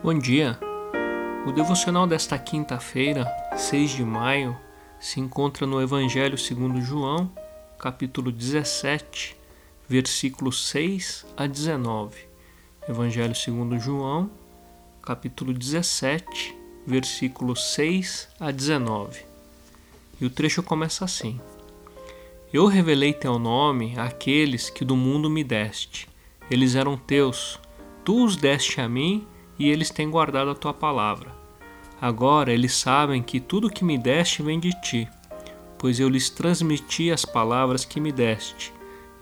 Bom dia. O devocional desta quinta-feira, 6 de maio, se encontra no Evangelho segundo João, capítulo 17, versículos 6 a 19. Evangelho segundo João, capítulo 17, versículos 6 a 19. E o trecho começa assim: Eu revelei teu nome àqueles que do mundo me deste. Eles eram teus. Tu os deste a mim e eles têm guardado a tua palavra. Agora eles sabem que tudo que me deste vem de ti, pois eu lhes transmiti as palavras que me deste,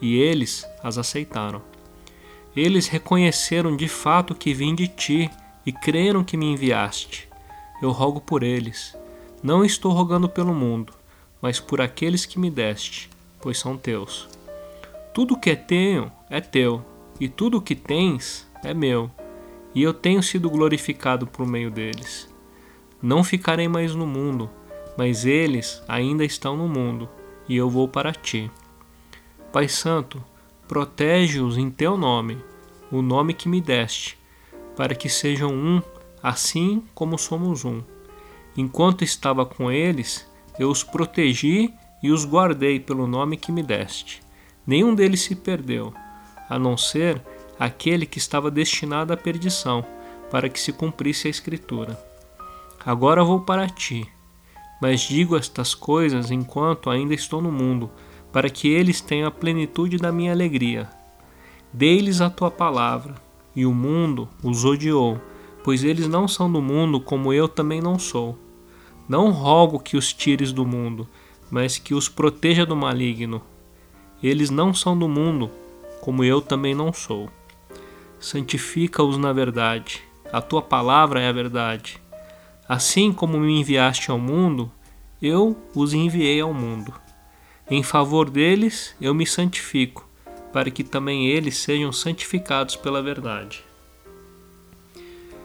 e eles as aceitaram. Eles reconheceram de fato que vim de ti e creram que me enviaste. Eu rogo por eles. Não estou rogando pelo mundo, mas por aqueles que me deste, pois são teus. Tudo que é teu é teu, e tudo o que tens é meu e eu tenho sido glorificado por meio deles. Não ficarei mais no mundo, mas eles ainda estão no mundo, e eu vou para ti. Pai Santo, protege-os em teu nome, o nome que me deste, para que sejam um, assim como somos um. Enquanto estava com eles, eu os protegi e os guardei pelo nome que me deste. Nenhum deles se perdeu, a não ser aquele que estava destinado à perdição, para que se cumprisse a Escritura. Agora vou para ti, mas digo estas coisas enquanto ainda estou no mundo, para que eles tenham a plenitude da minha alegria. Dei-lhes a tua palavra, e o mundo os odiou, pois eles não são do mundo como eu também não sou. Não rogo que os tires do mundo, mas que os proteja do maligno. Eles não são do mundo, como eu também não sou santifica-os na verdade. A tua palavra é a verdade. Assim como me enviaste ao mundo, eu os enviei ao mundo. Em favor deles eu me santifico, para que também eles sejam santificados pela verdade.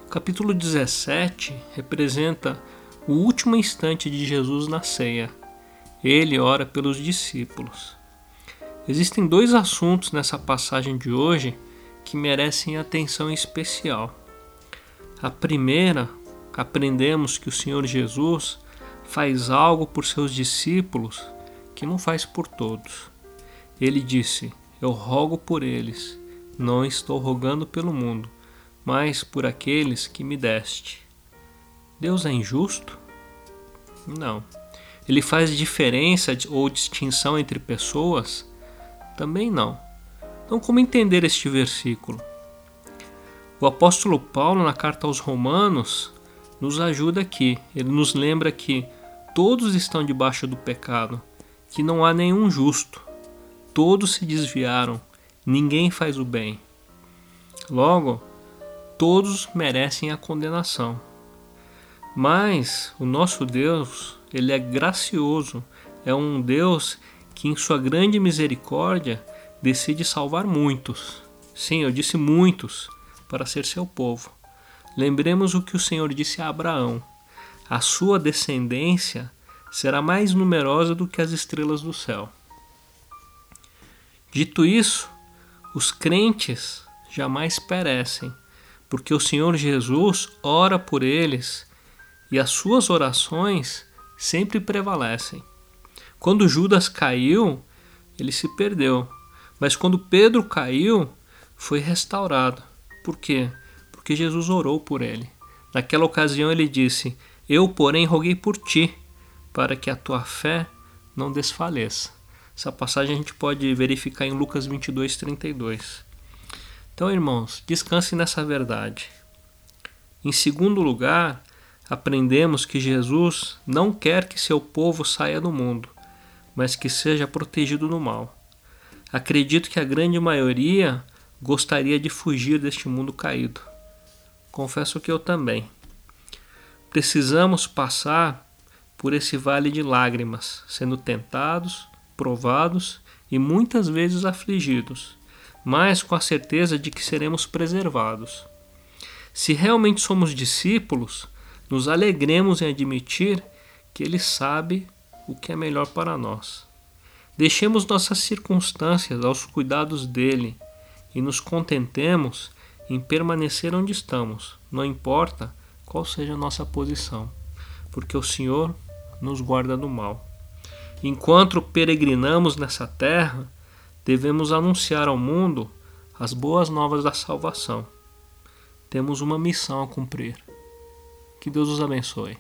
Capítulo 17 representa o último instante de Jesus na ceia. Ele ora pelos discípulos. Existem dois assuntos nessa passagem de hoje que merecem atenção especial. A primeira, aprendemos que o Senhor Jesus faz algo por seus discípulos que não faz por todos. Ele disse: Eu rogo por eles, não estou rogando pelo mundo, mas por aqueles que me deste. Deus é injusto? Não. Ele faz diferença ou distinção entre pessoas? Também não. Então, como entender este versículo? O apóstolo Paulo, na carta aos Romanos, nos ajuda aqui. Ele nos lembra que todos estão debaixo do pecado, que não há nenhum justo, todos se desviaram, ninguém faz o bem. Logo, todos merecem a condenação. Mas o nosso Deus, ele é gracioso, é um Deus que em sua grande misericórdia decide salvar muitos. Sim, eu disse muitos, para ser seu povo. Lembremos o que o Senhor disse a Abraão: a sua descendência será mais numerosa do que as estrelas do céu. Dito isso, os crentes jamais perecem, porque o Senhor Jesus ora por eles e as suas orações sempre prevalecem. Quando Judas caiu, ele se perdeu, mas quando Pedro caiu, foi restaurado. Por quê? Porque Jesus orou por ele. Naquela ocasião ele disse: Eu, porém, roguei por ti, para que a tua fé não desfaleça. Essa passagem a gente pode verificar em Lucas 22, 32. Então, irmãos, descanse nessa verdade. Em segundo lugar, aprendemos que Jesus não quer que seu povo saia do mundo, mas que seja protegido do mal. Acredito que a grande maioria gostaria de fugir deste mundo caído. Confesso que eu também. Precisamos passar por esse vale de lágrimas, sendo tentados, provados e muitas vezes afligidos, mas com a certeza de que seremos preservados. Se realmente somos discípulos, nos alegremos em admitir que Ele sabe o que é melhor para nós. Deixemos nossas circunstâncias aos cuidados dele e nos contentemos em permanecer onde estamos, não importa qual seja a nossa posição, porque o Senhor nos guarda do mal. Enquanto peregrinamos nessa terra, devemos anunciar ao mundo as boas novas da salvação. Temos uma missão a cumprir. Que Deus os abençoe.